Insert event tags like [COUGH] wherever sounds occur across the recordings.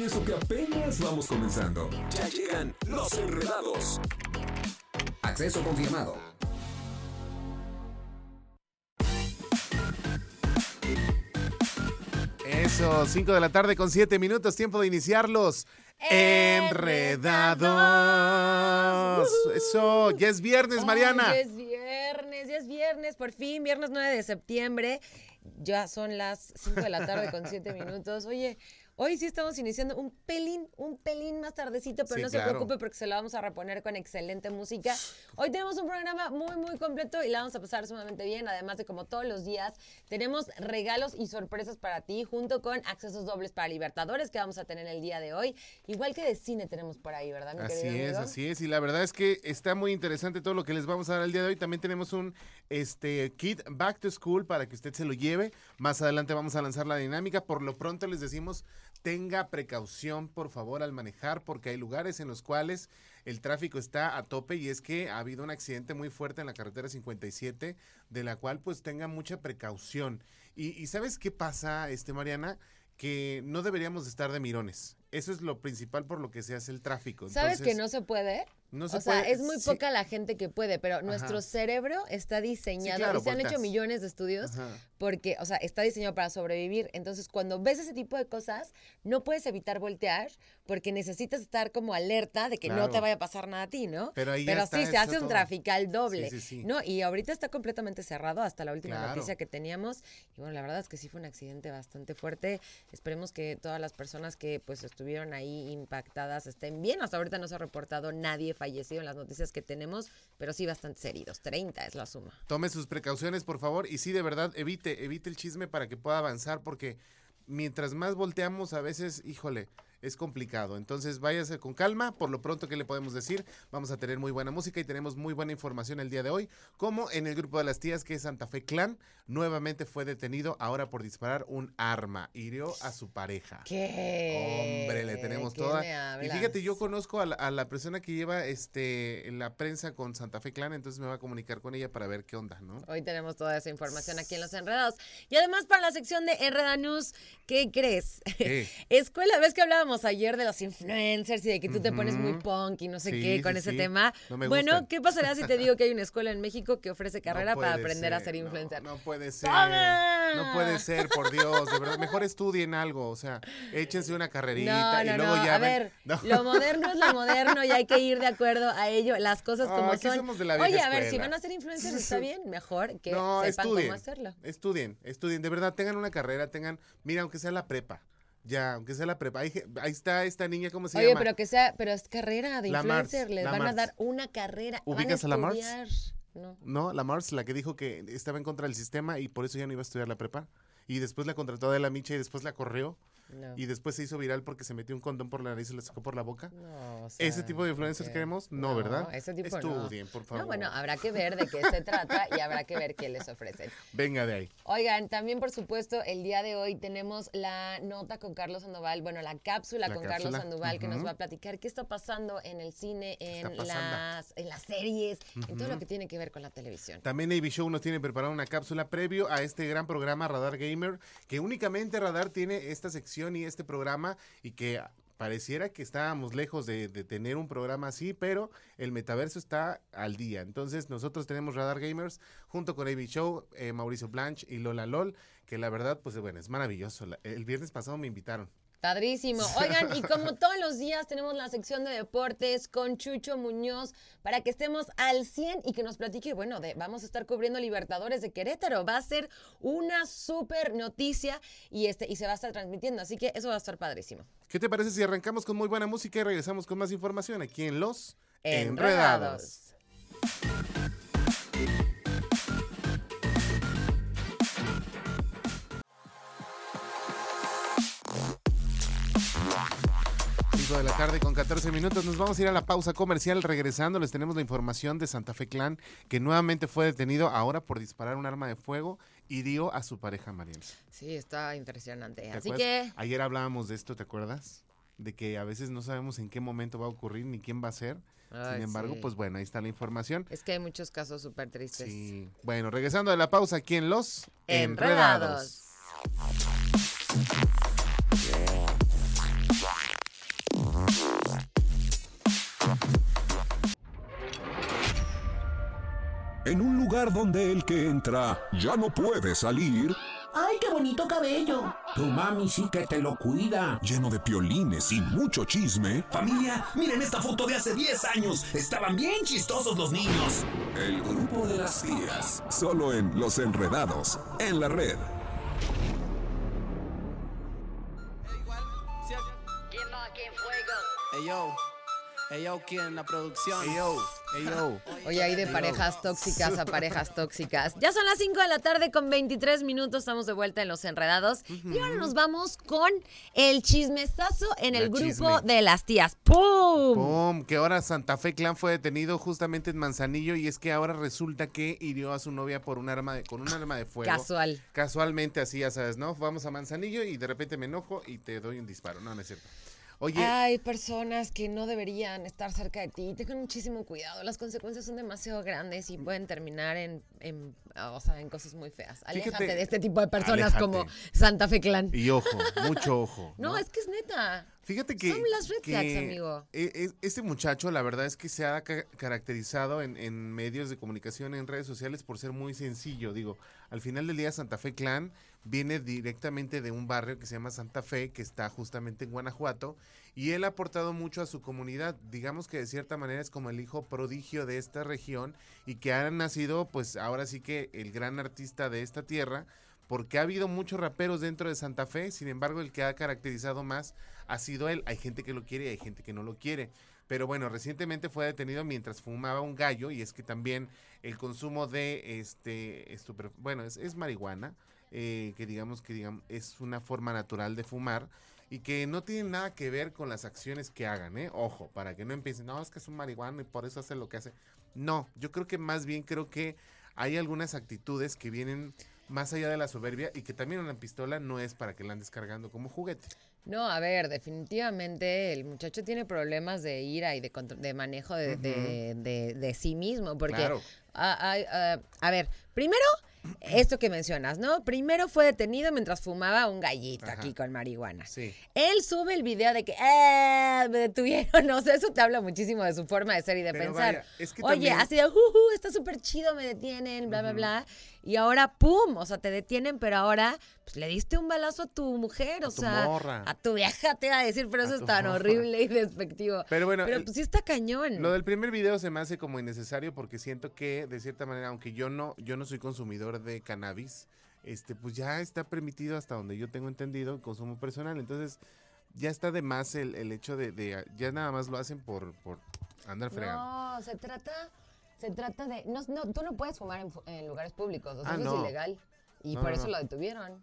Y eso que apenas vamos comenzando. Ya llegan los enredados. Acceso confirmado. Eso, 5 de la tarde con 7 minutos, tiempo de iniciarlos. Enredados. Eso, ya es viernes, Mariana. Ay, ya es viernes, ya es viernes, por fin, viernes 9 de septiembre. Ya son las 5 de la tarde con 7 minutos. Oye, hoy sí estamos iniciando un pelín, un pelín más tardecito, pero Sí, no claro. se preocupe porque se la vamos a reponer con excelente música. Hoy tenemos un programa muy, muy completo y la vamos a pasar sumamente bien. Además de como todos los días, tenemos regalos y sorpresas para ti, junto con accesos dobles para Libertadores que vamos a tener el día de hoy. Igual que de cine tenemos por ahí, ¿verdad, mi Así es, amigo? así es. Y la verdad es que está muy interesante todo lo que les vamos a dar el día de hoy. También tenemos un este, kit Back to School para que usted se lo lleve. Más adelante vamos a lanzar la dinámica. Por lo pronto les decimos, tenga precaución por favor al manejar porque hay lugares en los cuales el tráfico está a tope y es que ha habido un accidente muy fuerte en la carretera 57 de la cual pues tenga mucha precaución. Y, y ¿sabes qué pasa, este Mariana? Que no deberíamos de estar de mirones. Eso es lo principal por lo que se hace el tráfico. ¿Sabes que no se puede? no se o sea, puede- es muy sí. poca la gente que puede, pero nuestro cerebro está diseñado claro, y se han hecho millones de estudios Ajá. porque, o sea, está diseñado para sobrevivir. Entonces, cuando ves ese tipo de cosas, no puedes evitar voltear porque necesitas estar como alerta de que no te vaya a pasar nada a ti, ¿no? Pero ahí ya está sí, se hace un todo. trafical doble, Sí, sí, sí. ¿no? Y ahorita está completamente cerrado hasta la última Claro. noticia que teníamos. Y bueno, la verdad es que sí fue un accidente bastante fuerte. Esperemos que todas las personas que pues estuvieron ahí impactadas estén bien. Hasta ahorita no se ha reportado nadie fallecido en las noticias que tenemos, pero sí bastantes heridos. 30 es la suma. Tome sus precauciones, por favor, y sí, de verdad, evite, evite el chisme para que pueda avanzar, porque mientras más volteamos, a veces, híjole, es complicado. Entonces, váyase con calma. Por lo pronto, ¿qué le podemos decir? Vamos a tener muy buena música y tenemos muy buena información el día de hoy, como en el grupo de las tías, que es Santa Fe Clan, nuevamente fue detenido ahora por disparar un arma. Hirió a su pareja. ¿Qué? Hombre, le tenemos ¿Qué toda. Y fíjate, yo conozco a la, a la persona que lleva este la prensa con Santa Fe Clan, entonces me va a comunicar con ella para ver qué onda, ¿no? Hoy tenemos toda esa información aquí en Los Enredados. Y además para la sección de Enreda News, ¿qué crees? ¿Qué? [LAUGHS] Escuela, ¿ves que hablábamos ayer de los influencers y de que tú te pones muy punk y no sé Sí, qué con sí, ese sí. tema? No me bueno, gustan. ¿qué pasará si te digo que hay una escuela en México que ofrece carrera No para aprender a ser influencer? No, puede ser. ¡Toma! No puede ser, por Dios, de verdad. Mejor estudien algo, o sea, échense una carrerita y luego ya A ven- ver, lo moderno es lo moderno y hay que ir de acuerdo a ello, las cosas No, como son. somos de la vieja Oye, a ver, si van a ser influencers está [LAUGHS] bien, mejor que sepan estudien. cómo hacerlo. Estudien, estudien. De verdad, tengan una carrera, tengan, mira, aunque sea la prepa. Ya, aunque sea la prepa. Ahí, ahí está esta niña, ¿cómo se Oye, llama? pero que sea, pero es carrera de La Mars, influencer, les van a dar una carrera. van ¿Ubicas a la Mars? No. No, la Mars, la que dijo que estaba en contra del sistema y por eso ya no iba a estudiar la prepa. Y después la contrató de la Micha y después la corrió. No. Y después se hizo viral porque se metió un condón por la nariz y le sacó por la boca. No, o ¿Ese tipo de influencers queremos? No, ¿verdad? Ese tipo no. Estudien, por favor. No, bueno, habrá que ver de qué se [LAUGHS] trata y habrá que ver qué les ofrecen. Venga de ahí. Oigan, también por supuesto, el día de hoy tenemos la nota con Carlos Sandoval, bueno, la cápsula La con cápsula, Carlos Sandoval que nos va a platicar qué está pasando en el cine, en, las, en las series, en todo lo que tiene que ver con la televisión. También AB Show nos tiene preparada una cápsula previo a este gran programa Radar Que únicamente Radar tiene esta sección y este programa y que pareciera que estábamos lejos de, tener un programa así, pero el metaverso está al día. Entonces nosotros tenemos Radar Gamers junto con AB Show, eh, Mauricio Blanche y Lola LOL, que la verdad, pues bueno, es maravilloso. El viernes pasado me invitaron. Padrísimo. Oigan, y como [LAUGHS] todos los días tenemos la sección de deportes con Chucho Muñoz para que estemos al 100 y que nos platique, bueno, de, vamos a estar cubriendo Libertadores de Querétaro. Va a ser una súper noticia y, este, y se va a estar transmitiendo, así que eso va a estar padrísimo. ¿Qué te parece si arrancamos con muy buena música y regresamos con más información aquí en Los Enredados. 5 de la tarde con 14 minutos. Nos vamos a ir a la pausa comercial. Regresando, les tenemos la información de Santa Fe Clan, que nuevamente fue detenido ahora por disparar un arma de fuego y dio a su pareja Mariel. Sí, está impresionante. ¿Te Así acuerdas? que, Ayer hablábamos de esto, ¿te acuerdas? De que a veces no sabemos en qué momento va a ocurrir ni quién va a ser. Ay, Sin embargo, sí. pues bueno, ahí está la información. es que hay muchos casos súper tristes. Sí. Bueno, regresando de la pausa aquí en Los Enredados. En un lugar donde el que entra ya no puede salir, ¡Ay, qué bonito cabello! Tu mami sí que te lo cuida. lleno de piolines y mucho chisme, Familia, miren esta foto de hace 10 años. Estaban bien chistosos los niños. el grupo de las tías, solo en Los Enredados, en la red. Ey yo, ey yo, ¿quién en la producción? Ey, yo, ey, yo. Oye, hay de parejas tóxicas a parejas tóxicas. Ya son las 5 de la tarde con 23 minutos. Estamos de vuelta en Los Enredados. Y ahora nos vamos con el chismesazo en el La grupo chisme. de las tías. ¡Pum! Pum, que ahora Santa Fe Clan fue detenido justamente en Manzanillo y es que ahora resulta que hirió a su novia por un arma de, con un arma de fuego. Casual. Casualmente así, ya sabes, ¿no? Vamos a Manzanillo y de repente me enojo y te doy un disparo. No, no es cierto. Oye, Hay personas que no deberían estar cerca de ti. Tengan muchísimo cuidado. Las consecuencias son demasiado grandes y pueden terminar en, en, o sea, en cosas muy feas. Aléjate Fíjate- de este tipo de personas Aléjate. como Santa Fe Clan. y ojo, mucho ojo. [LAUGHS] No, es que es neta. Fíjate que. Son las red flags, amigo. Este muchacho, la verdad es que se ha ca- caracterizado en, en medios de comunicación, en redes sociales, por ser muy sencillo. Digo, al final del día, Santa Fe Clan viene directamente de un barrio que se llama Santa Fe, que está justamente en Guanajuato, y él ha aportado mucho a su comunidad. Digamos que de cierta manera es como el hijo prodigio de esta región y que ha nacido, pues ahora sí que el gran artista de esta tierra porque ha habido muchos raperos dentro de Santa Fe, sin embargo el que ha caracterizado más ha sido él. Hay gente que lo quiere y hay gente que no lo quiere. Pero bueno, recientemente fue detenido mientras fumaba un gallo y es que también el consumo de este, bueno, es marihuana, eh, que digamos que digamos, es una forma natural de fumar y que no tiene nada que ver con las acciones que hagan, ¿eh? Ojo, para que no empiecen, no, es que es un marihuana y por eso hace lo que hace. No, yo creo que más bien creo que hay algunas actitudes que vienen más allá de la soberbia y que también una pistola no es para que la andes cargando como juguete. No, a ver, definitivamente el muchacho tiene problemas de ira y de, de manejo de, de- de- de sí mismo, porque, Claro. ah, ah, a ver, primero, esto que mencionas, ¿no? Primero fue detenido mientras fumaba un gallito Ajá. aquí con marihuana. Sí. Él sube el video de que, ¡eh! Me detuvieron. [LAUGHS] No sé, eso te habla muchísimo de su forma de ser y de Pero pensar. vaya, es que Oye, también- así de, "Juju, está súper chido, me detienen, bla, bla, bla. Y ahora, ¡pum! O sea, te detienen, pero ahora, pues le diste un balazo a tu mujer, A o tu sea, morra. a tu vieja te iba a decir, pero A eso es tan morra. horrible y despectivo. Pero bueno, Pero pues sí está cañón. Lo del primer video se me hace como innecesario porque siento que de cierta manera, aunque yo no, yo no soy consumidor de cannabis, este, pues ya está permitido hasta donde yo tengo entendido el consumo personal. Entonces, ya está de más el, el hecho de, de- ya nada más lo hacen por, por andar fregando. No, se trata, se trata de, no, no, tú no puedes fumar en, en lugares públicos, o sea, Ah, eso no. es ilegal. Y por eso no. lo detuvieron.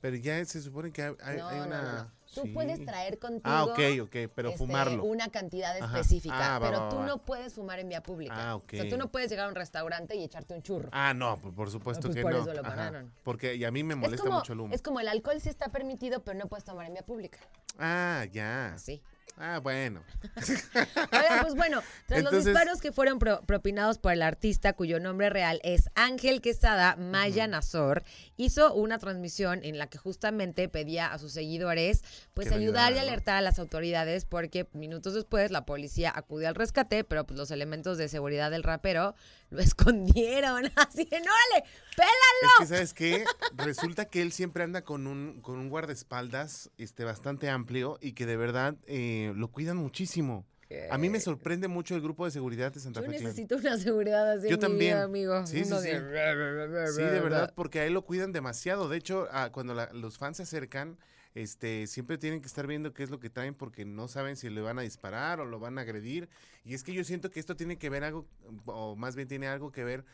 Pero ya se supone que hay, una. Tú sí. puedes traer contigo. Ah, ok, ok, pero este, fumarlo. Una cantidad específica. Ah, va, pero va, tú no puedes fumar en vía pública. Ah, O sea, ok. tú no puedes llegar a un restaurante y echarte un churro. Ah, no, por, por supuesto pues que por no. eso lo Ajá, pararon. Porque y a mí me es, molesta como, mucho el humo. es como el alcohol sí está permitido, pero no puedes tomar en vía pública. Ah, ya. Así. Ah, bueno. [LAUGHS] Oigan, pues bueno, tras los disparos que fueron pro- propinados por el artista, cuyo nombre real es Ángel Quesada Maya Nazor, hizo una transmisión en la que justamente pedía a sus seguidores pues ayudar y alertar a las autoridades porque minutos después la policía acudió al rescate, pero pues los elementos de seguridad del rapero lo escondieron. [LAUGHS] Así de, no, órale, pélalo. Es que, ¿sabes qué? Resulta que él siempre anda con un, con un guardaespaldas este, bastante amplio y que de verdad eh, lo cuidan muchísimo. A mí me sorprende mucho el grupo de seguridad de Santa Yo Fe. Clan. necesito una seguridad así Yo en mi también. vida, amigo. Sí, sí, sí. de- Sí, de verdad, [LAUGHS] porque a él lo cuidan demasiado. De hecho, cuando la- los fans se acercan, este, siempre tienen que estar viendo qué es lo que traen porque no saben si le van a disparar o lo van a agredir. Y es que yo siento que esto tiene que ver algo, o más bien tiene algo que ver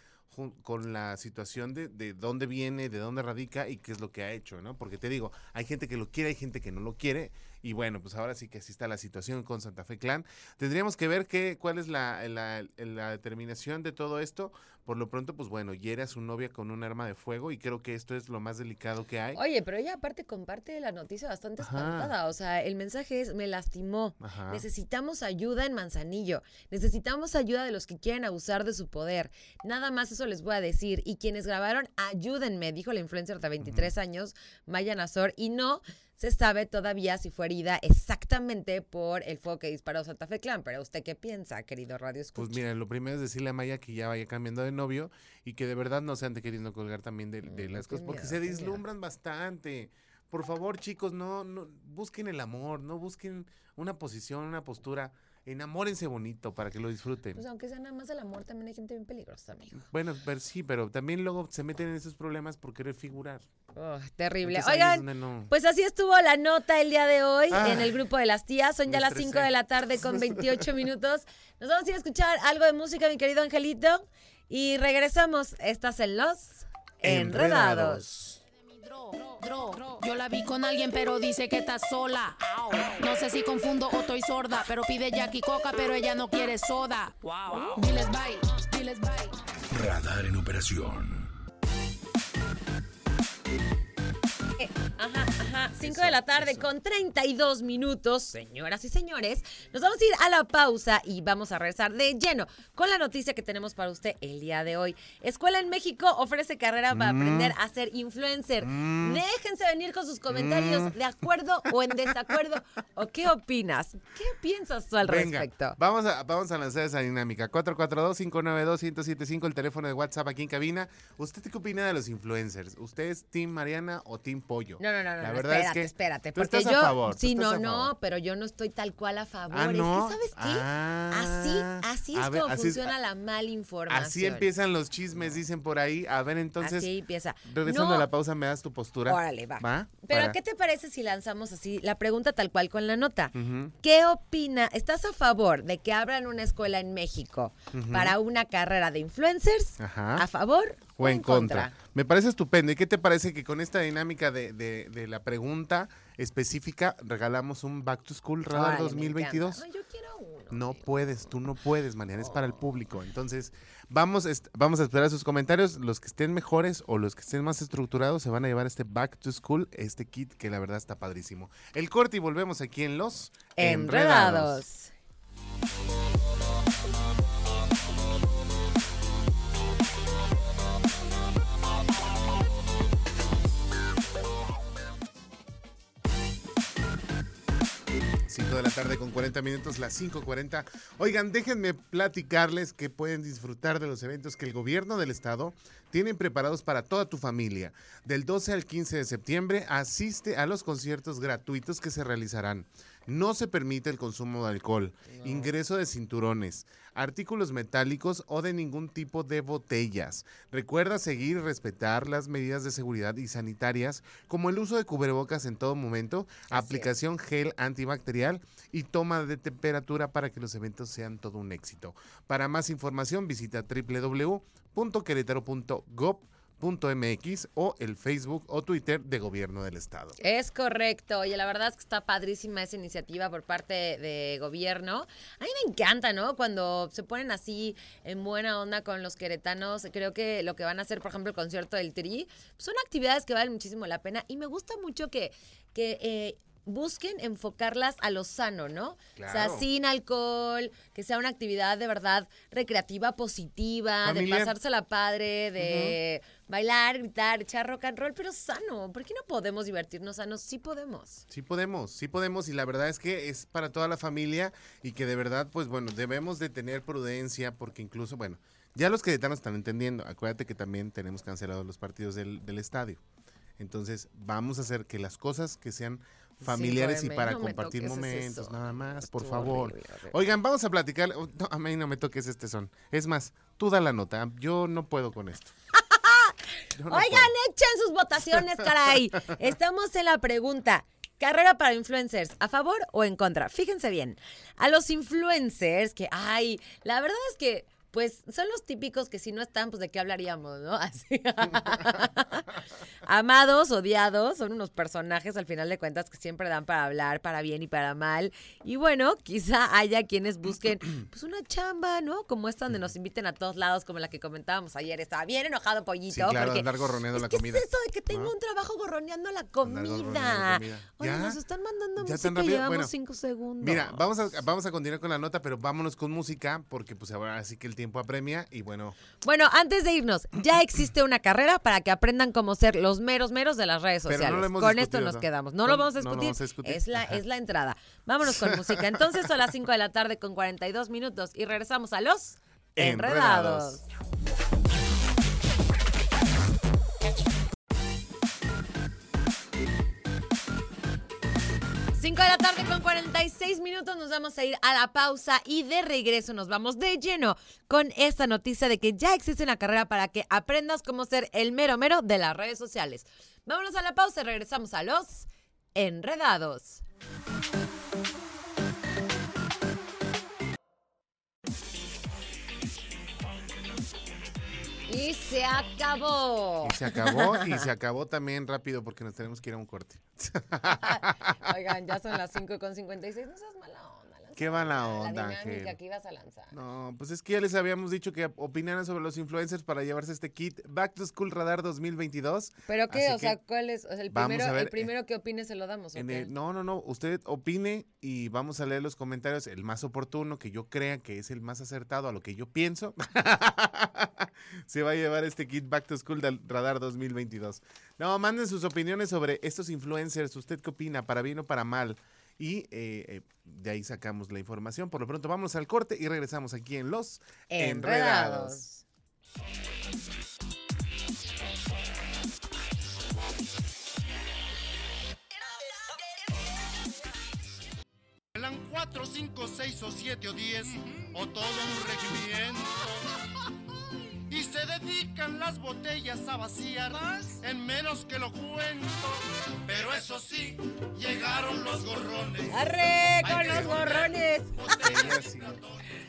con la situación de, de dónde viene, de dónde radica y qué es lo que ha hecho, ¿no? Porque te digo, hay gente que lo quiere, hay gente que no lo quiere. Y bueno, pues ahora sí que así está la situación con Santa Fe Clan. Tendríamos que ver qué, cuál es la, la- la determinación de todo esto. Por lo pronto, pues bueno, hiere a su novia con un arma de fuego y creo que esto es lo más delicado que hay. Oye, pero ella aparte comparte la noticia bastante Ajá. espantada. O sea, el mensaje es, me lastimó. Ajá. Necesitamos ayuda en Manzanillo. Necesitamos ayuda de los que quieren abusar de su poder. Nada más eso les voy a decir. Y quienes grabaron, ayúdenme, dijo la influencer de 23 años, Maya Nazor. Y no se sabe todavía si fue herida exactamente por el fuego que disparó Santa Fe Clan. Pero ¿usted qué piensa, querido Radio Escucha? Pues mira, lo primero es decirle a Maya que ya vaya cambiando de novio y que de verdad no se ande queriendo colgar también de, de Mm, las cosas, porque miedo, se miedo. vislumbran bastante. Por favor, chicos, no, no busquen el amor, no busquen una posición, una postura. Enamórense bonito para que lo disfruten. Pues aunque sea nada más el amor, también hay gente bien peligrosa, amigo. Bueno, pero sí, pero también luego se meten en esos problemas por querer figurar. Oh, terrible. Entonces, Oigan, no- Pues así estuvo la nota el día de hoy Ah, en el grupo de las tías. Son ya las estresé. 5 de la tarde con [LAUGHS] 28 minutos. Nos vamos a ir a escuchar algo de música, mi querido Angelito. Y regresamos. Estás en Los Enredados. Dro, Yo la vi con alguien, pero dice que está sola. No sé si confundo o estoy sorda, pero pide Jackie Coca, pero ella no quiere soda. Diles bye, diles bye. Radar en operación. Ajá, ajá. 5 de la tarde con 32 minutos. Señoras y señores, nos vamos a ir a la pausa y vamos a regresar de lleno con la noticia que tenemos para usted el día de hoy. Escuela en México ofrece carrera para aprender a ser influencer. Déjense venir con sus comentarios de acuerdo o en desacuerdo. ¿O qué opinas? ¿Qué piensas tú al Venga, respecto? Vamos a, vamos a lanzar esa dinámica. 442-592-1075, el teléfono de WhatsApp aquí en cabina. ¿Usted qué opina de los influencers? ¿Usted es Team Mariana o Team No, no, no, no, La verdad espérate, es que espérate. tú Porque estás yo. a favor. tú sí, estás no, a no, pero yo no estoy tal cual a favor. Ah, ¿no? Es que, ¿sabes qué? Ah. así, así A es ver, como así es- funciona la mala información. Así empiezan los chismes, dicen por ahí. A ver, entonces, Así empieza. regresando No, a la pausa, ¿me das tu postura? Órale, va. ¿Va? Pero Para- ¿qué te parece si lanzamos así la pregunta tal cual con la nota? ¿Qué opina? ¿Estás a favor de que abran una escuela en México para una carrera de influencers? Ajá. ¿A favor o en contra. Me parece estupendo. ¿Y qué te parece que con esta dinámica de, de- de la pregunta específica regalamos un Back to School Radar Órale, me 2022? encanta. Ay, yo quiero uno. No puedes, tú no puedes, Mariana, es para el público. Entonces, vamos, vamos a esperar sus comentarios. Los que estén mejores o los que estén más estructurados se van a llevar este Back to School, este kit que la verdad está padrísimo. El corte y volvemos aquí en Los Enredados. Cinco de la tarde con 40 minutos, las 5.40. Oigan, déjenme platicarles que pueden disfrutar de los eventos que el gobierno del estado tienen preparados para toda tu familia. Del 12 al 15 de septiembre, asiste a los conciertos gratuitos que se realizarán. No se permite el consumo de alcohol, ingreso de cinturones, artículos metálicos o de ningún tipo de botellas. Recuerda seguir y respetar las medidas de seguridad y sanitarias, como el uso de cubrebocas en todo momento, aplicación gel antibacterial y toma de temperatura para que los eventos sean todo un éxito. Para más información visita www.querétaro.gov.mx o el Facebook o Twitter de Gobierno del Estado. Es correcto. Oye, la verdad es que está padrísima esa iniciativa por parte de gobierno. A mí me encanta, ¿no? Cuando se ponen así en buena onda con los queretanos. Creo que lo que van a hacer, por ejemplo, el concierto del Tri, son actividades que valen muchísimo la pena. Y me gusta mucho que, que eh, busquen enfocarlas a lo sano, ¿no? O sea, Claro. sin alcohol, que sea una actividad de verdad recreativa, positiva, Familiar. de pasársela padre, de bailar, gritar, echar rock and roll, pero sano. ¿Por qué no podemos divertirnos sanos? Sí podemos. Sí podemos, sí podemos y la verdad es que es para toda la familia y que de verdad, pues bueno, debemos de tener prudencia porque incluso, bueno, ya los queretanos están entendiendo. Acuérdate que también tenemos cancelados los partidos del, del estadio. Entonces, vamos a hacer que las cosas que sean familiares y para no compartir momentos, nada más, por Estuvo favor. horrible, horrible. Oigan, vamos a platicar. oh, No, a mí no me toques este son. Es más, tú da la nota. Yo no puedo con esto. No Oigan, puedo. echen sus votaciones, caray. [LAUGHS] Estamos en la pregunta. Carrera para influencers, ¿a favor o en contra? Fíjense bien, a los influencers que, ay, la verdad es que pues son los típicos que si no están, pues de qué hablaríamos, ¿no? [LAUGHS] Así. Amados, odiados, son unos personajes al final de cuentas que siempre dan para hablar, para bien y para mal. Y bueno, quizá haya quienes busquen [CLEARS THROAT] pues una chamba, ¿no? Como esta donde nos inviten a todos lados, como la que comentábamos ayer. Estaba bien enojado Pollito. Sí, claro, porque, andar gorroneando es la que comida. es eso de que tengo ¿no? un trabajo gorroneando la comida? Oye, nos están mandando ¿Ya música y llevamos Bueno, cinco segundos. Mira, vamos a, vamos a continuar con la nota, pero vámonos con música, porque pues ahora sí que el tiempo apremia y bueno, Bueno, antes de irnos, ya existe una carrera para que aprendan cómo ser los meros meros de las redes no sociales. con esto nos ¿no? quedamos. No lo vamos a no lo discutir. vamos a discutir. Es, la, Ajá. es la entrada. Vámonos con música. Entonces son las 5 de la tarde con 42 minutos y regresamos a los Enredados. Enredados. Cinco de la tarde con 46 minutos nos vamos a ir a la pausa y de regreso nos vamos de lleno con esta noticia de que ya existe una carrera para que aprendas cómo ser el mero mero de las redes sociales. Vámonos a la pausa y regresamos a los enredados. Y se acabó. y se acabó y se acabó también rápido porque nos tenemos que ir a un corte. [LAUGHS] Oigan, ya son las 5 con 56. No seas mala Qué mala La onda, dinámica Ángel. que ibas a lanzar. No, pues es que ya les habíamos dicho que opinaran sobre los influencers para llevarse este kit Back to School Radar 2022. ¿Pero qué? Así o sea, ¿cuál es? O sea, el primero, ver, el primero que opine se lo damos. no, no, no, usted opine y vamos a leer los comentarios, el más oportuno, que yo crea que es el más acertado a lo que yo pienso. [LAUGHS] Se va a llevar este kit Back to School del Radar 2022. No, manden sus opiniones sobre estos influencers. ¿Usted qué opina? ¿Para bien o para mal? Y eh, eh, de ahí sacamos la información. Por lo pronto, vamos al corte y regresamos aquí en Los Enredados. Enredados. Cuatro, cinco, seis o siete o diez, o todo un regimiento. Dedican las botellas a vaciar en menos que lo cuento. Pero eso sí, llegaron los gorrones. ¡Arre! ¡Con los gorrones! Oye, [LAUGHS] sí.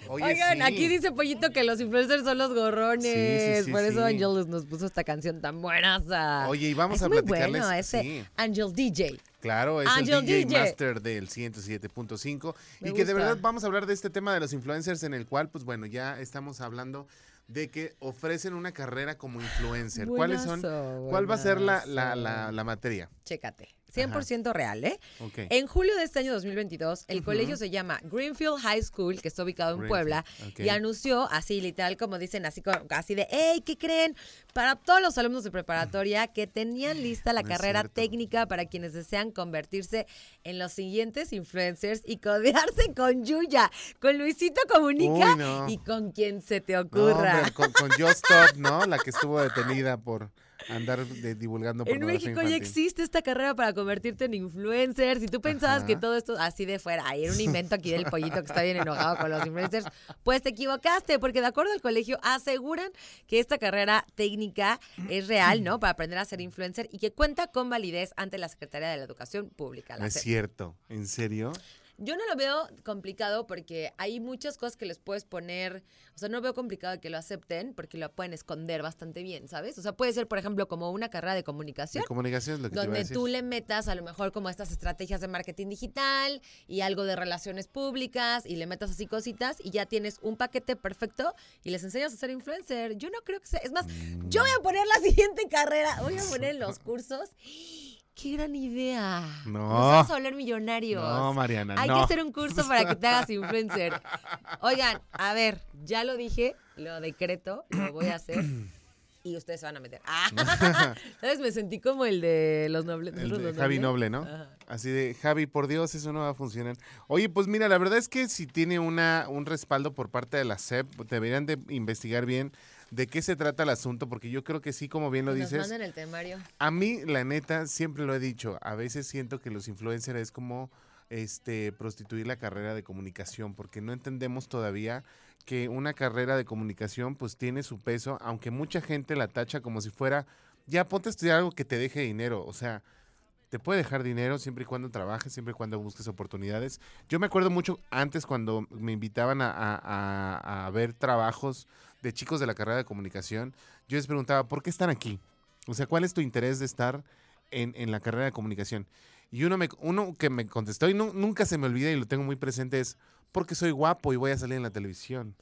Oye, Oigan, sí. aquí dice Pollito que los influencers son los gorrones. Sí, sí, sí, Por eso sí. Angelus nos puso esta canción tan buena. Oye, y vamos es a muy platicarles- bueno ese sí. Angel DJ. Claro, es Angel el DJ, DJ. Master del 107.5 Me y que de verdad vamos a hablar de este tema de los influencers en el cual, pues bueno, ya estamos hablando de que ofrecen una carrera como influencer. ¿Cuáles son? ¿Cuál va a ser la, la, la, la materia? Chécate. 100% real, ¿eh? Ok. En julio de este año 2022, el colegio se llama Greenfield High School, que está ubicado en Greenfield, Puebla, y anunció, así literal, como dicen, así, así de, hey, ¿qué creen? Para todos los alumnos de preparatoria que tenían lista la No carrera técnica para quienes desean convertirse en los siguientes influencers y codearse con Yuya, con Luisito Comunica Uy, no. y con quien se te No, ocurra. hombre, con, con Just Stop, ¿no? La que estuvo detenida por andar de- divulgando En México ya existe esta carrera para convertirte en influencer. Si tú pensabas Ajá. que todo esto así de fuera, ay, era un invento aquí del pollito que está bien enojado con los influencers, pues te equivocaste, porque de acuerdo al colegio aseguran que esta carrera técnica es real, ¿no? Para aprender a ser influencer y que cuenta con validez ante la Secretaría de la Educación Pública. No es cierto, ¿en serio? Yo no lo veo complicado porque hay muchas cosas que les puedes poner, o sea, no veo complicado que lo acepten porque lo pueden esconder bastante bien, ¿sabes? O sea, puede ser, por ejemplo, como una carrera de comunicación. De comunicación es lo que te iba a donde decir. tú le metas a lo mejor como estas estrategias de marketing digital y algo de relaciones públicas y le metas así cositas y ya tienes un paquete perfecto y les enseñas a ser influencer. Yo no creo que sea, es más, yo voy a poner la siguiente carrera, voy a poner los [LAUGHS] cursos. ¡Qué gran idea! No. Nos vamos a volver millonarios. No, Mariana, Hay no. que hacer un curso para que te hagas [LAUGHS] influencer. Oigan, a ver, ya lo dije, lo decreto, lo voy a hacer. Y ustedes se van a meter. Ah, [LAUGHS] ¿Sabes? Me sentí como el de los nobles. El de los Javi. Noble, ¿no? Ajá. Así de, Javi, por Dios, eso no va a funcionar. Oye, pues mira, la verdad es que si tiene una, un respaldo por parte de la SEP, deberían de investigar bien de qué se trata el asunto, porque yo creo que sí, como bien lo Nos dices, manden el temario. a mí, la neta, siempre lo he dicho, a veces siento que los influencers es como este prostituir la carrera de comunicación, porque no entendemos todavía que una carrera de comunicación pues tiene su peso, aunque mucha gente la tacha como si fuera, ya ponte a estudiar algo que te deje dinero, o sea, te puede dejar dinero siempre y cuando trabajes, siempre y cuando busques oportunidades. Yo me acuerdo mucho antes cuando me invitaban a, a- a- a ver trabajos de chicos de la carrera de comunicación, yo les preguntaba, ¿por qué están aquí? O sea, ¿cuál es tu interés de estar en, en la carrera de comunicación? Y uno, me, uno que me contestó, y nu- nunca se me olvida y lo tengo muy presente, es porque soy guapo y voy a salir en la televisión.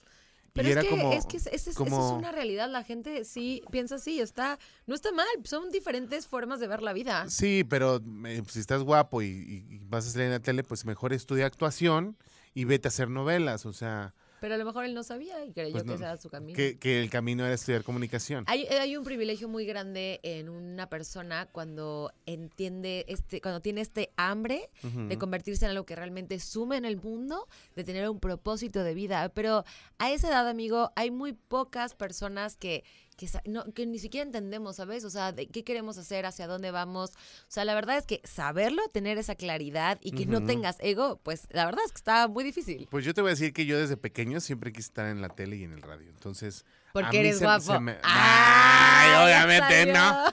Pero y es era que, como, es que es- es- eso es una realidad. La gente sí piensa así. Está, no está mal. Son diferentes formas de ver la vida. Sí, pero eh, si estás guapo y, y- y vas a salir en la tele, pues mejor estudia actuación y vete a hacer novelas. O sea, Pero a lo mejor él no sabía y creyó Pues que ese era su camino. que, que el camino era estudiar comunicación. Hay, hay un privilegio muy grande en una persona cuando entiende este, cuando tiene este hambre de convertirse en algo que realmente sume en el mundo, de tener un propósito de vida. Pero a esa edad, amigo, hay muy pocas personas que, que, no, que ni siquiera entendemos, ¿sabes? O sea, de qué queremos hacer, hacia dónde vamos. O sea, la verdad es que saberlo, tener esa claridad y que no tengas ego, pues la verdad es que está muy difícil. Pues yo te voy a decir que yo desde pequeño siempre quise estar en la tele y en el radio. Entonces, Porque eres se- guapo. se me- ¡Ay, obviamente no. [LAUGHS]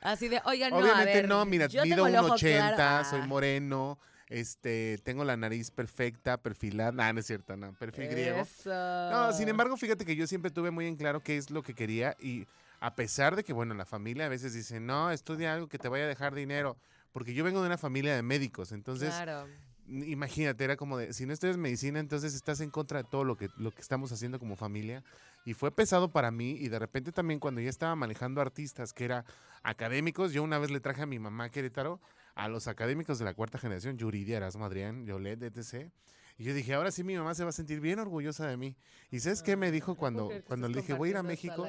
Así de, oigan, no, a Obviamente ver, no, mira, mido 1.80, claro. soy Ah. moreno, este, tengo la nariz perfecta, perfilada. Nah, no es cierto, no, perfil griego. No, sin embargo, fíjate que yo siempre tuve muy en claro qué es lo que quería y a pesar de que, bueno, la familia a veces dice, no, estudia algo que te vaya a dejar dinero, porque yo vengo de una familia de médicos, entonces, claro. imagínate, era como de, si no estudias medicina, entonces estás en contra de todo lo que, lo que estamos haciendo como familia. Y fue pesado para mí y de repente también cuando ya estaba manejando artistas que era académicos, yo una vez le traje a mi mamá a Querétaro a los académicos de la cuarta generación, Yuridia, Erasmo Adrián, Yolet, etc. Y yo dije, ahora sí mi mamá se va a sentir bien orgullosa de mí. ¿Y sabes qué me dijo puedo cuando, cuando le dije, voy a ir a México?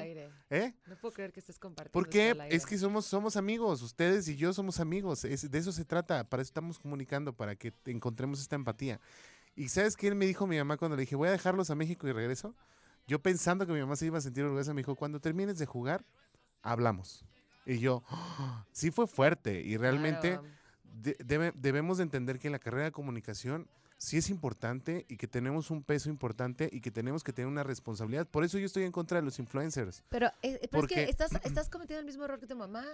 ¿Eh? No puedo creer que estés compartiendo ¿Por esto qué? al aire. Es que somos, somos amigos, ustedes y yo somos amigos, es- de eso se trata, para eso estamos comunicando, para que encontremos esta empatía. ¿Y sabes qué me dijo mi mamá cuando le dije, voy a dejarlos a México y regreso? Yo pensando que mi mamá se iba a sentir orgullosa, me dijo, cuando termines de jugar, hablamos. Y yo, "Ah, [GASPS] sí fue fuerte y realmente Claro. de- debe- debemos de entender que la carrera de comunicación sí es importante y que tenemos un peso importante y que tenemos que tener una responsabilidad. Por eso yo estoy en contra de los influencers. Pero, eh, pero es Porque- que estás, [CLEARS THROAT] estás cometiendo el mismo error que tu mamá.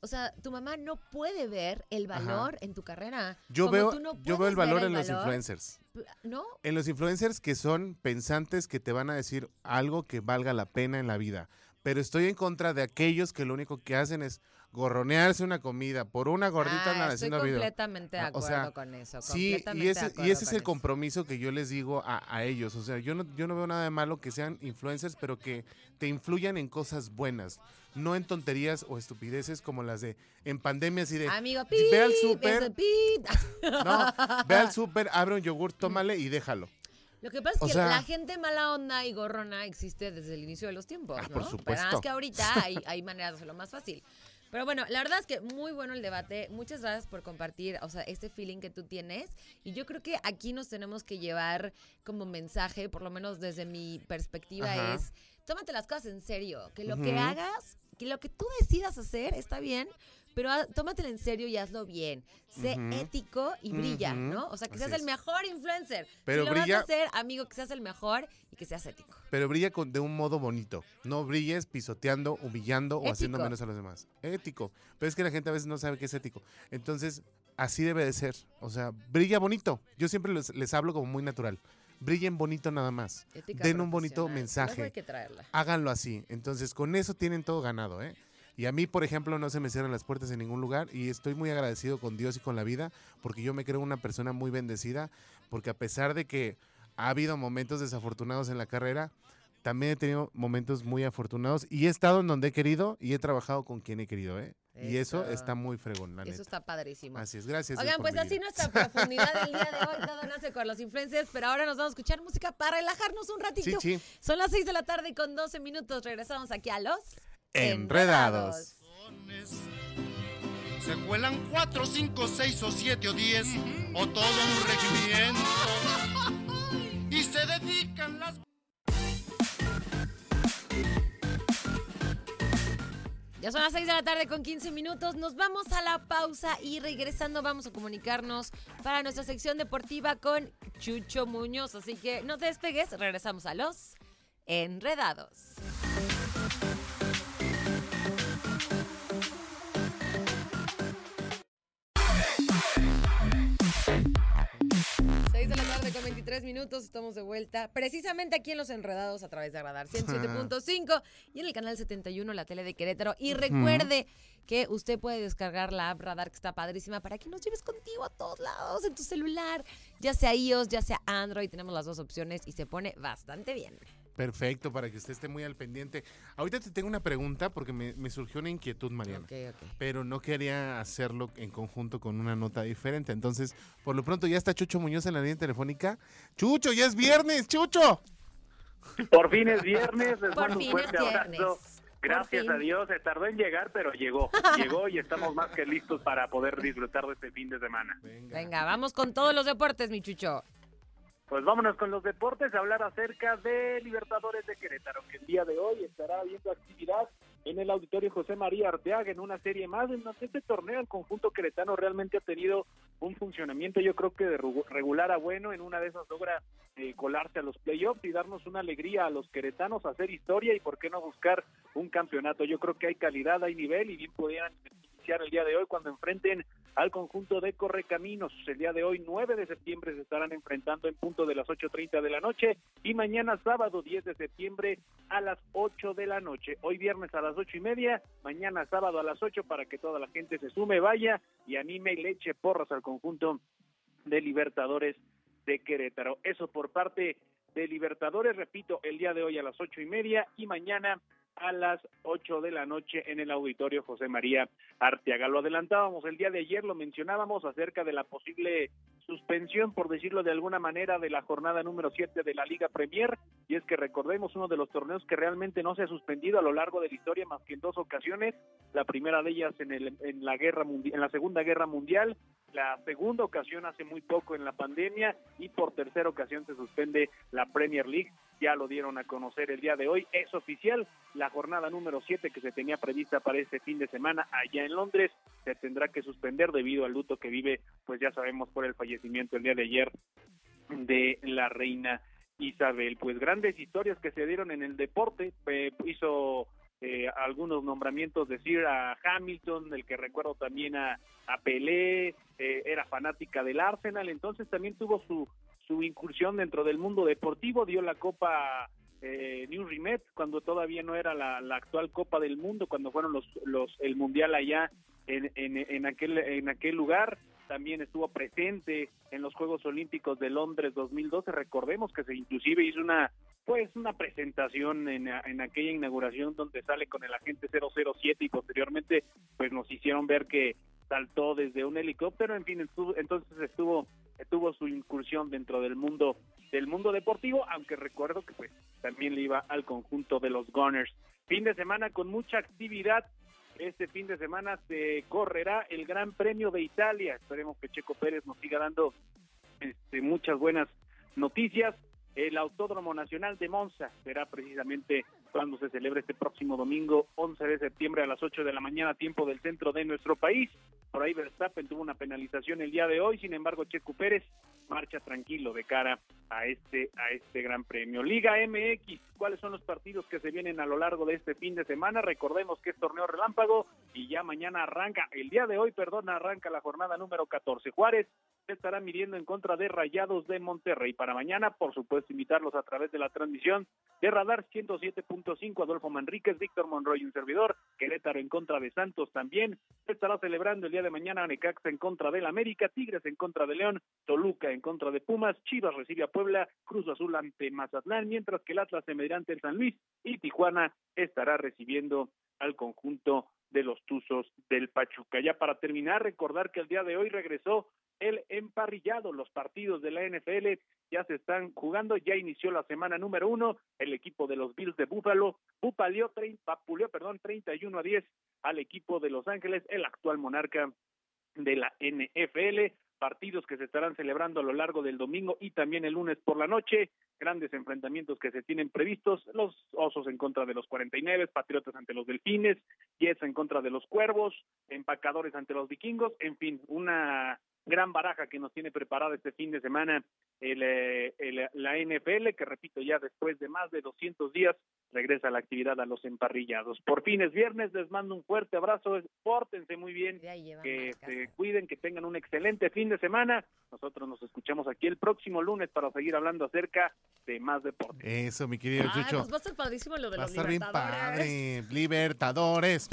O sea, tu mamá no puede ver el Ajá. valor en tu carrera. Yo Como veo, no yo veo el valor en los influencers. ¿No? En los influencers que son pensantes que te van a decir algo que valga la pena en la vida. Pero estoy en contra de aquellos que lo único que hacen es gorronearse una comida por una gordita Ah, estoy haciendo video. completamente de Ah, o acuerdo sea, con eso. Sí, y ese, y ese es el eso. compromiso que yo les digo a, a ellos. O sea, yo no, yo no veo nada de malo que sean influencers, pero que te influyan en cosas buenas, no en tonterías o estupideces como las de en pandemia así de Amigo, ve al súper, [LAUGHS] no, ve al súper, abre un yogur, tómale y déjalo. Lo que pasa es O que sea- la gente mala onda y gorrona existe desde el inicio de los tiempos, Ah, ¿no? por Pero nada supuesto. más que ahorita hay, hay maneras de hacerlo más fácil. Pero bueno, la verdad es que muy bueno el debate. Muchas gracias por compartir, o sea, este feeling que tú tienes. Y yo creo que aquí nos tenemos que llevar como mensaje, por lo menos desde mi perspectiva, Ajá. es tómate las cosas en serio. Que lo que Ujú. hagas, que lo que tú decidas hacer está bien, pero tómatelo en serio y hazlo bien. Sé ético y brilla. ¿no? O sea, que Así seas es. el mejor influencer. Pero si lo vas a hacer, amigo, que seas el mejor y que seas ético. Pero brilla con, de un modo bonito. No brilles pisoteando, humillando o haciendo menos a los demás. Ético. Pero es que la gente a veces no sabe qué es ético. Entonces, así debe de ser. O sea, brilla bonito. Yo siempre les, les hablo como muy natural. Brillen bonito nada más. Ética Den un bonito mensaje. Luego hay que traerla. Háganlo así. Entonces, con eso tienen todo ganado, ¿eh? Y a mí, por ejemplo, no se me cierran las puertas en ningún lugar y estoy muy agradecido con Dios y con la vida porque yo me creo una persona muy bendecida porque a pesar de que ha habido momentos desafortunados en la carrera, también he tenido momentos muy afortunados y he estado en donde he querido y he trabajado con quien he querido, ¿eh? Y eso está muy fregón, la Eso neta. está padrísimo. Así es, gracias. Oigan, pues así nuestra profundidad del día de hoy. [LAUGHS] Todo nace con los influencers, pero ahora nos vamos a escuchar música para relajarnos un ratito. Sí, sí. Son las 6 de la tarde con 12 minutos. Regresamos aquí a los Enredados. Se cuelan cuatro, cinco, seis o siete o diez o todo un regimiento y se dedican las Ya son las 6 de la tarde con 15 minutos. Nos vamos a la pausa y regresando vamos a comunicarnos para nuestra sección deportiva con Chucho Muñoz. Así que no te despegues, regresamos a los enredados. Tres minutos, estamos de vuelta. Precisamente aquí en Los Enredados a través de Radar 107.5 y en el canal 71, la tele de Querétaro. Y recuerde que usted puede descargar la app Radar, que está padrísima, para que nos lleves contigo a todos lados en tu celular. Ya sea iOS, ya sea Android, tenemos las dos opciones y se pone bastante bien. Perfecto, para que usted esté muy al pendiente. Ahorita te tengo una pregunta porque me, me surgió una inquietud, Mariana. Pero no quería hacerlo en conjunto con una nota diferente. Entonces, por lo pronto ya está Chucho Muñoz en la línea telefónica. Chucho, ya es viernes, Chucho. Por fin es viernes, les Por fin fuerte es abrazo. viernes. Gracias a. Dios, se tardó en llegar, pero llegó. Llegó y estamos más que listos para poder disfrutar de este fin de semana. Venga, vamos con todos los deportes, mi Chucho. Pues vámonos con los deportes a hablar acerca de Libertadores de Querétaro, que el día de hoy estará habiendo actividad en el Auditorio José María Arteaga en una serie más donde este torneo el conjunto queretano realmente ha tenido un funcionamiento yo creo que de regular a bueno en una de esas logra eh, colarse a los playoffs y darnos una alegría a los queretanos hacer historia y por qué no buscar un campeonato. Yo creo que hay calidad hay nivel y bien podrían el día de hoy cuando enfrenten al conjunto de Correcaminos. El día de hoy, 9 de septiembre, se estarán enfrentando en punto de las 8.30 de la noche y mañana sábado, 10 de septiembre, a las 8 de la noche. Hoy viernes a las ocho y media, mañana sábado a las 8 para que toda la gente se sume, vaya y anime y le eche porras al conjunto de Libertadores de Querétaro. Eso por parte de Libertadores, repito, el día de hoy a las ocho y media y mañana a las 8 de la noche en el auditorio José María Arteaga. Lo adelantábamos el día de ayer, lo mencionábamos acerca de la posible suspensión, por decirlo de alguna manera, de la jornada número 7 de la Liga Premier, y es que recordemos uno de los torneos que realmente no se ha suspendido a lo largo de la historia más que en dos ocasiones, la primera de ellas en, el, en la guerra en la Segunda Guerra Mundial, la segunda ocasión hace muy poco en la pandemia y por tercera ocasión se suspende la Premier League. Ya lo dieron a conocer el día de hoy. Es oficial la jornada número 7 que se tenía prevista para este fin de semana allá en Londres. Se tendrá que suspender debido al luto que vive, pues ya sabemos, por el fallecimiento el día de ayer de la reina Isabel. Pues grandes historias que se dieron en el deporte. Eh, hizo eh, algunos nombramientos de Sir a Hamilton, el que recuerdo también a, a Pelé, eh, era fanática del Arsenal, entonces también tuvo su, su incursión dentro del mundo deportivo, dio la Copa eh, New Rimet cuando todavía no era la, la actual Copa del Mundo, cuando fueron los, los el Mundial allá en, en, en aquel en aquel lugar también estuvo presente en los Juegos Olímpicos de Londres 2012 recordemos que se inclusive hizo una pues una presentación en, en aquella inauguración donde sale con el agente 007 y posteriormente pues nos hicieron ver que saltó desde un helicóptero. En fin estuvo, entonces estuvo tuvo su incursión dentro del mundo del mundo deportivo aunque recuerdo que pues también le iba al conjunto de los Gunners. Fin de semana con mucha actividad este fin de semana se correrá el Gran Premio de Italia. Esperemos que Checo Pérez nos siga dando este, muchas buenas noticias. El Autódromo Nacional de Monza será precisamente cuando se celebre este próximo domingo 11 de septiembre a las 8 de la mañana, tiempo del centro de nuestro país. Por ahí Verstappen tuvo una penalización el día de hoy, sin embargo Checo Pérez marcha tranquilo de cara a este a este Gran Premio. Liga MX, ¿cuáles son los partidos que se vienen a lo largo de este fin de semana? Recordemos que es torneo relámpago y ya mañana arranca, el día de hoy, perdón, arranca la jornada número 14. Juárez estará midiendo en contra de Rayados de Monterrey. Para mañana, por supuesto, invitarlos a través de la transmisión de Radar 107.5, Adolfo Manríquez, Víctor Monroy, un servidor, Querétaro en contra de Santos también. Estará celebrando el día de mañana Necaxa en contra del América, Tigres en contra de León, Toluca en contra de Pumas, Chivas recibe a Puebla, Cruz Azul ante Mazatlán, mientras que el Atlas se medirá ante el San Luis y Tijuana estará recibiendo al conjunto de los Tuzos del Pachuca. Ya para terminar, recordar que el día de hoy regresó el emparrillado. Los partidos de la NFL ya se están jugando, ya inició la semana número uno. El equipo de los Bills de Búfalo vapuleó, 30, vapuleó, perdón, 31 a 10 al equipo de Los Ángeles, el actual monarca de la NFL. Partidos que se estarán celebrando a lo largo del domingo y también el lunes por la noche. Grandes enfrentamientos que se tienen previstos. Los Osos en contra de los 49, Patriotas ante los Delfines, Jets en contra de los Cuervos, Empacadores ante los Vikingos. En fin, una gran baraja que nos tiene preparada este fin de semana el, eh, el- la NFL, que repito, ya después de más de 200 días regresa la actividad a los emparrillados. Por fin es viernes, les mando un fuerte abrazo, pórtense muy bien, que se cuiden, que tengan un excelente fin de semana. Nosotros nos escuchamos aquí el próximo lunes para seguir hablando acerca de más deporte. Eso, mi querido Ay, Chucho. pues va a estar padrísimo lo de Va a los estar bien padre. Libertadores.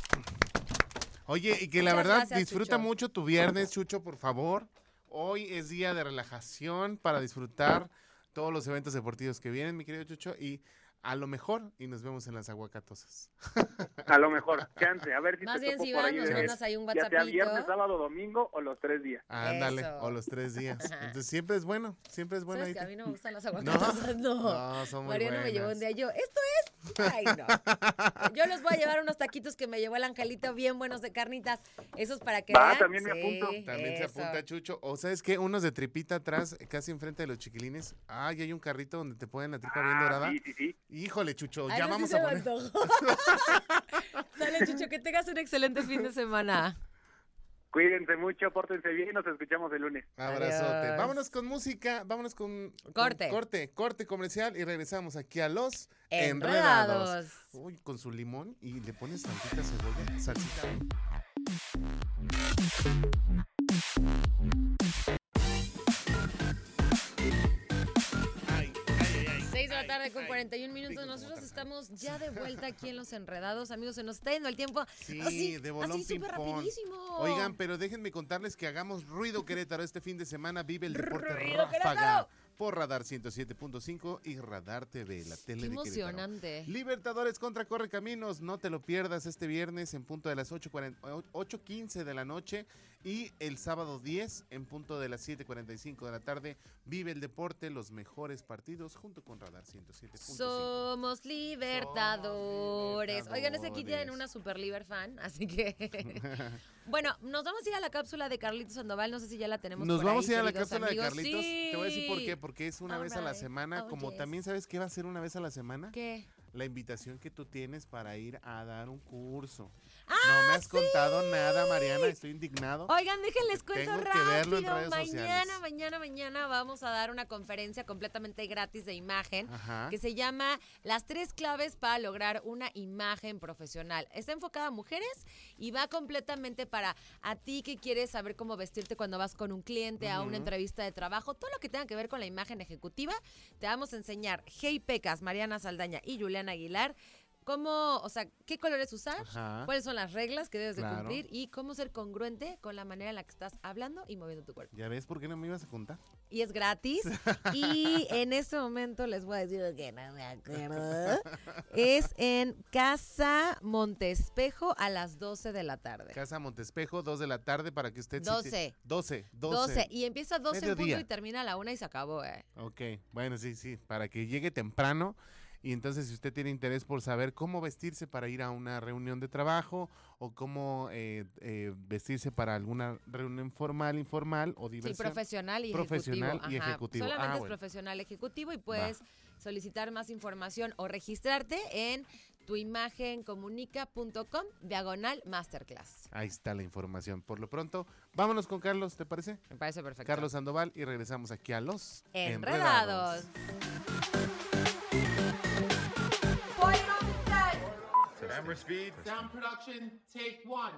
Oye, y que la Muchas verdad gracias, disfruta Chucho. mucho tu viernes, Chucho, por favor. Hoy es día de relajación para disfrutar todos los eventos deportivos que vienen, mi querido Chucho, y a lo mejor, y nos vemos en las aguacatosas. A lo mejor, chance, a ver si Más te bien, topo si por ahí nos mandas ahí un ya sea WhatsAppito. viernes, sábado, domingo o los tres días. Ándale, o los tres días. Entonces siempre es bueno, siempre es bueno. ¿Sabes ahí que a mí no me gustan las [LAUGHS] No, aguacatas? No. no, son muy Mariano me llevó un buenas. día yo, esto es... Ay, no. Yo les voy a llevar unos taquitos que me llevó el angelito bien buenos de carnitas. Esos para que Va, vean. también me Sí, apunto. También se apunta Chucho. O sabes qué, unos de tripita atrás, casi enfrente de los chiquilines. Ay, hay un carrito donde te ponen la tripa bien Ah, dorada. sí, sí, sí. Híjole, Chucho, Ay, ya sí vamos se a poner. [LAUGHS] Sale, Chucho, que tengas un excelente fin de semana. Cuídense mucho, pórtense bien y nos escuchamos el lunes. Abrazote. Adiós. Vámonos con música, vámonos con con Corte. corte, corte comercial y regresamos aquí a los Enredados. enredados. Uy, con su limón y le pones tantita cebolla, salsita. Tarde con 41 minutos. Nosotros estamos ya de [LAUGHS] vuelta aquí en Los Enredados. Amigos, se nos está yendo el tiempo. Sí, así, de bolón así súper rapidísimo. Oigan, pero déjenme contarles que hagamos ruido Querétaro este fin de semana. Vive el deporte Ruido ráfaga Querétaro. por Radar 107.5 y Radar TV, la tele Qué de Querétaro. emocionante. Libertadores contra Correcaminos, no te lo pierdas este viernes en punto de las 8:40 8.15 de la noche y el sábado 10 en punto de las 7.45 de la tarde. Vive el deporte, los mejores partidos junto con Radar 107.5. Somos libertadores. Oigan, es aquí tienen una super liber fan, así que. [LAUGHS] bueno, nos vamos a ir a la cápsula de Carlitos Sandoval. No sé si ya la tenemos. Nos por vamos ahí, a ir a la cápsula de. Carlitos. Te voy a decir por qué. Porque es una vez a la semana. Oh, como yes. también sabes qué va a ser una vez a la semana. ¿Qué? La invitación que tú tienes para ir a dar un curso. ¡Ah, no me has contado nada, Mariana. Estoy indignado. Oigan, déjenles cuento Tengo que rápido. verlo en redes mañana, sociales. mañana, mañana vamos a dar una conferencia completamente gratis de imagen Ajá. que se llama Las tres claves para lograr una imagen profesional. Está enfocada a mujeres y va completamente para a ti que quieres saber cómo vestirte cuando vas con un cliente a una entrevista de trabajo, todo lo que tenga que ver con la imagen ejecutiva. Te vamos a enseñar Hey Pecas, Mariana Saldaña y Juliana Aguilar. Cómo, o sea, qué colores usar, Ajá. cuáles son las reglas que debes de Claro. cumplir y cómo ser congruente con la manera en la que estás hablando y moviendo tu cuerpo. ¿Ya ves por qué no me ibas a contar? Y es gratis. [LAUGHS] y en este momento les voy a decir que no me acuerdo. Es en Casa Montespejo a las 12 de la tarde. Casa Montespejo, 2 de la tarde para que usted... sí te- 12. 12, 12. 12. Y empieza a 12 en punto y termina a la 1 y se acabó, eh. Ok, bueno, sí, sí, para que llegue temprano. Y entonces, si usted tiene interés por saber cómo vestirse para ir a una reunión de trabajo o cómo eh, eh, vestirse para alguna reunión formal, informal o Sí, diversión. profesional y profesional ejecutivo. y Ajá. ejecutivo. Solamente Ah, es bueno. profesional ejecutivo y puedes solicitar más información o registrarte en tuimagencomunica.com diagonal masterclass. Ahí está la información. Por lo pronto, vámonos con Carlos, ¿te parece? Me parece perfecto. Carlos Sandoval y regresamos aquí a los Enredados. Camera speed. Sound production, take one.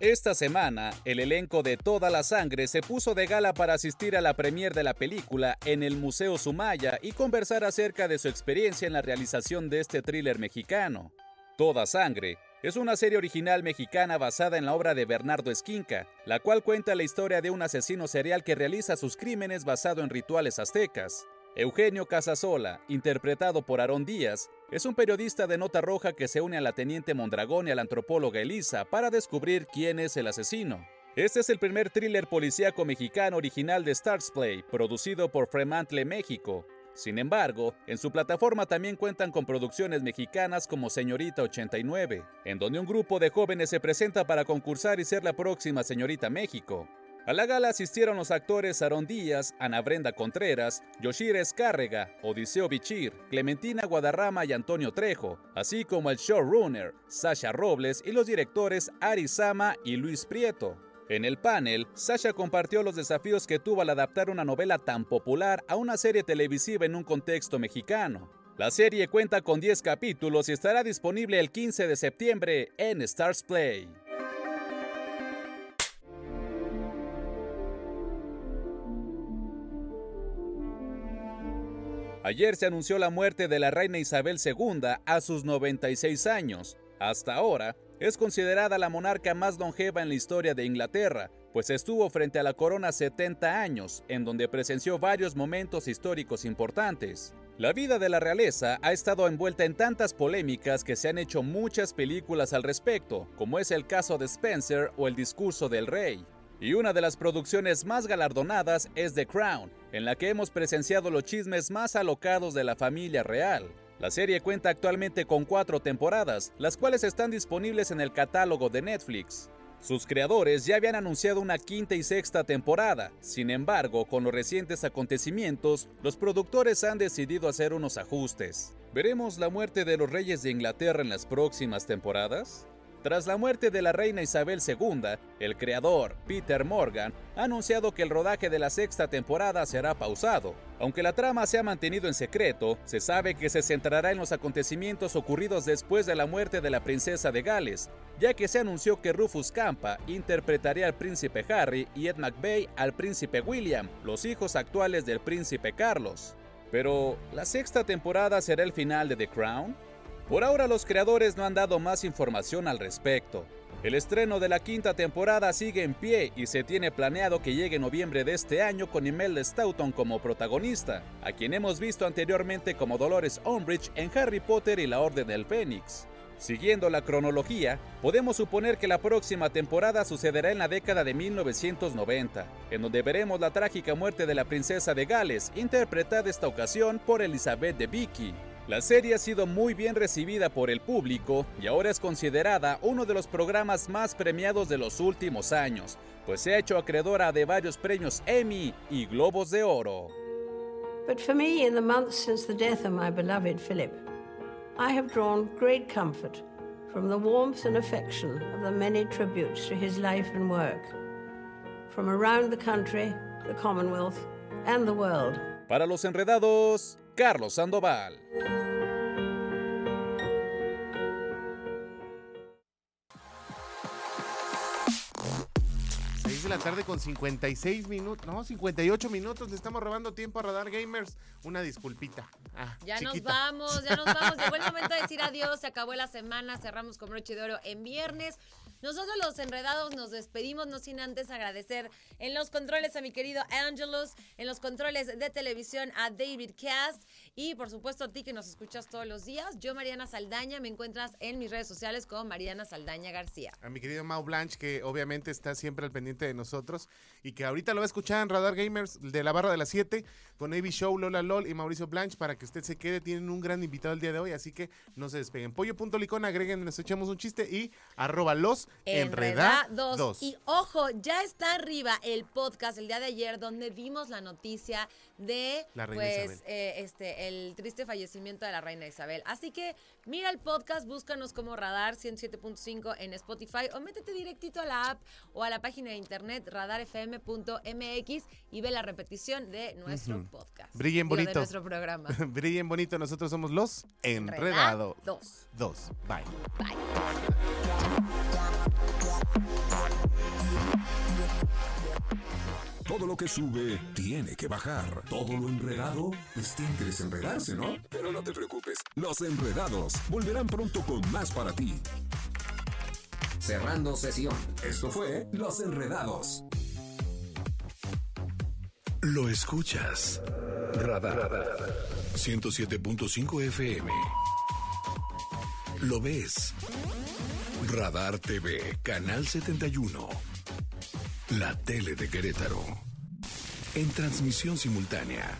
Esta semana, el elenco de Toda la Sangre se puso de gala para asistir a la premier de la película en el Museo Sumaya y conversar acerca de su experiencia en la realización de este thriller mexicano. Toda Sangre es una serie original mexicana basada en la obra de Bernardo Esquinca, la cual cuenta la historia de un asesino serial que realiza sus crímenes basado en rituales aztecas. Eugenio Casasola, interpretado por Aarón Díaz, es un periodista de nota roja que se une a la teniente Mondragón y a la antropóloga Elisa para descubrir quién es el asesino. Este es el primer thriller policíaco mexicano original de Stars Play, producido por Fremantle México. Sin embargo, en su plataforma también cuentan con producciones mexicanas como Señorita 89, en donde un grupo de jóvenes se presenta para concursar y ser la próxima Señorita México. A la gala asistieron los actores Aaron Díaz, Ana Brenda Contreras, Yoshira Escárrega, Odiseo Bichir, Clementina Guadarrama y Antonio Trejo, así como el showrunner, Sasha Robles y los directores Ari Sama y Luis Prieto. En el panel, Sasha compartió los desafíos que tuvo al adaptar una novela tan popular a una serie televisiva en un contexto mexicano. La serie cuenta con 10 capítulos y estará disponible el 15 de septiembre en Stars Play. Ayer se anunció la muerte de la reina Isabel II a sus 96 años. Hasta ahora, es considerada la monarca más longeva en la historia de Inglaterra, pues estuvo frente a la corona 70 años, en donde presenció varios momentos históricos importantes. La vida de la realeza ha estado envuelta en tantas polémicas que se han hecho muchas películas al respecto, como es el caso de Spencer o El discurso del rey. Y una de las producciones más galardonadas es The Crown, en la que hemos presenciado los chismes más alocados de la familia real. La serie cuenta actualmente con cuatro temporadas, las cuales están disponibles en el catálogo de Netflix. Sus creadores ya habían anunciado una quinta y sexta temporada, sin embargo, con los recientes acontecimientos, los productores han decidido hacer unos ajustes. ¿Veremos la muerte de los reyes de Inglaterra en las próximas temporadas? Tras la muerte de la reina Isabel II, el creador, Peter Morgan, ha anunciado que el rodaje de la sexta temporada será pausado. Aunque la trama se ha mantenido en secreto, se sabe que se centrará en los acontecimientos ocurridos después de la muerte de la princesa de Gales, ya que se anunció que Rufus Campa interpretaría al príncipe Harry y Ed McVeigh al príncipe William, los hijos actuales del príncipe Carlos. Pero, ¿la sexta temporada será el final de The Crown? Por ahora los creadores no han dado más información al respecto. El estreno de la quinta temporada sigue en pie y se tiene planeado que llegue en noviembre de este año con Imelda Staunton como protagonista, a quien hemos visto anteriormente como Dolores Umbridge en Harry Potter y la Orden del Fénix. Siguiendo la cronología, podemos suponer que la próxima temporada sucederá en la década de 1990, en donde veremos la trágica muerte de la princesa de Gales, interpretada esta ocasión por Elizabeth de Vicky. La serie ha sido muy bien recibida por el público y ahora es considerada uno de los programas más premiados de los últimos años, pues se ha hecho acreedora de varios premios Emmy y Globos de Oro. But for me, in the months since the death of my beloved Philip, I have drawn great comfort from the warmth and affection of the many tributes to his life and work, from around the country, the Commonwealth, and the world. Para los enredados, Carlos Sandoval. Seis de la tarde con 56 minutos, no, 58 minutos. Le estamos robando tiempo a Radar Gamers. Una disculpita. Ah, Ya nos vamos, ya nos vamos. Llegó el momento de decir [LAUGHS] adiós. Se acabó la semana. Cerramos con broche de oro en viernes. Nosotros los enredados nos despedimos, no sin antes agradecer en los controles a mi querido Angelus, en los controles de televisión a David Cast y por supuesto a ti que nos escuchas todos los días. Yo, Mariana Saldaña, me encuentras en mis redes sociales como Mariana Saldaña García. A mi querido Mau Blanche, que obviamente está siempre al pendiente de nosotros y que ahorita lo va a escuchar en Radar Gamers de la barra de las 7 con Avi Show, Lola LOL y Mauricio Blanche para que usted se quede. Tienen un gran invitado el día de hoy, así que no se despeguen. Pollo.licón, agreguen, nos echamos un chiste y arroba los enredados. Enredados. Y ojo, ya está arriba el podcast el día de ayer donde vimos la noticia de La pues eh, este el triste fallecimiento de la reina Isabel. Así que mira el podcast, búscanos como Radar 107.5 en Spotify o métete directito a la app o a la página de internet radarfm.mx y ve la repetición de nuestro podcast. Brillen Digo, de bonito. nuestro programa. [LAUGHS] Brillen bonito, nosotros somos los enredados. Enredados. Dos. Bye. Todo lo que sube tiene que bajar. Todo lo enredado, pues tiene que desenredarse, ¿no? Pero no te preocupes. Los enredados volverán pronto con más para ti. Cerrando sesión. Esto fue Los Enredados. Lo escuchas. Radar. 107.5 FM. Lo ves. Radar TV, Canal 71. La tele de Querétaro. En transmisión simultánea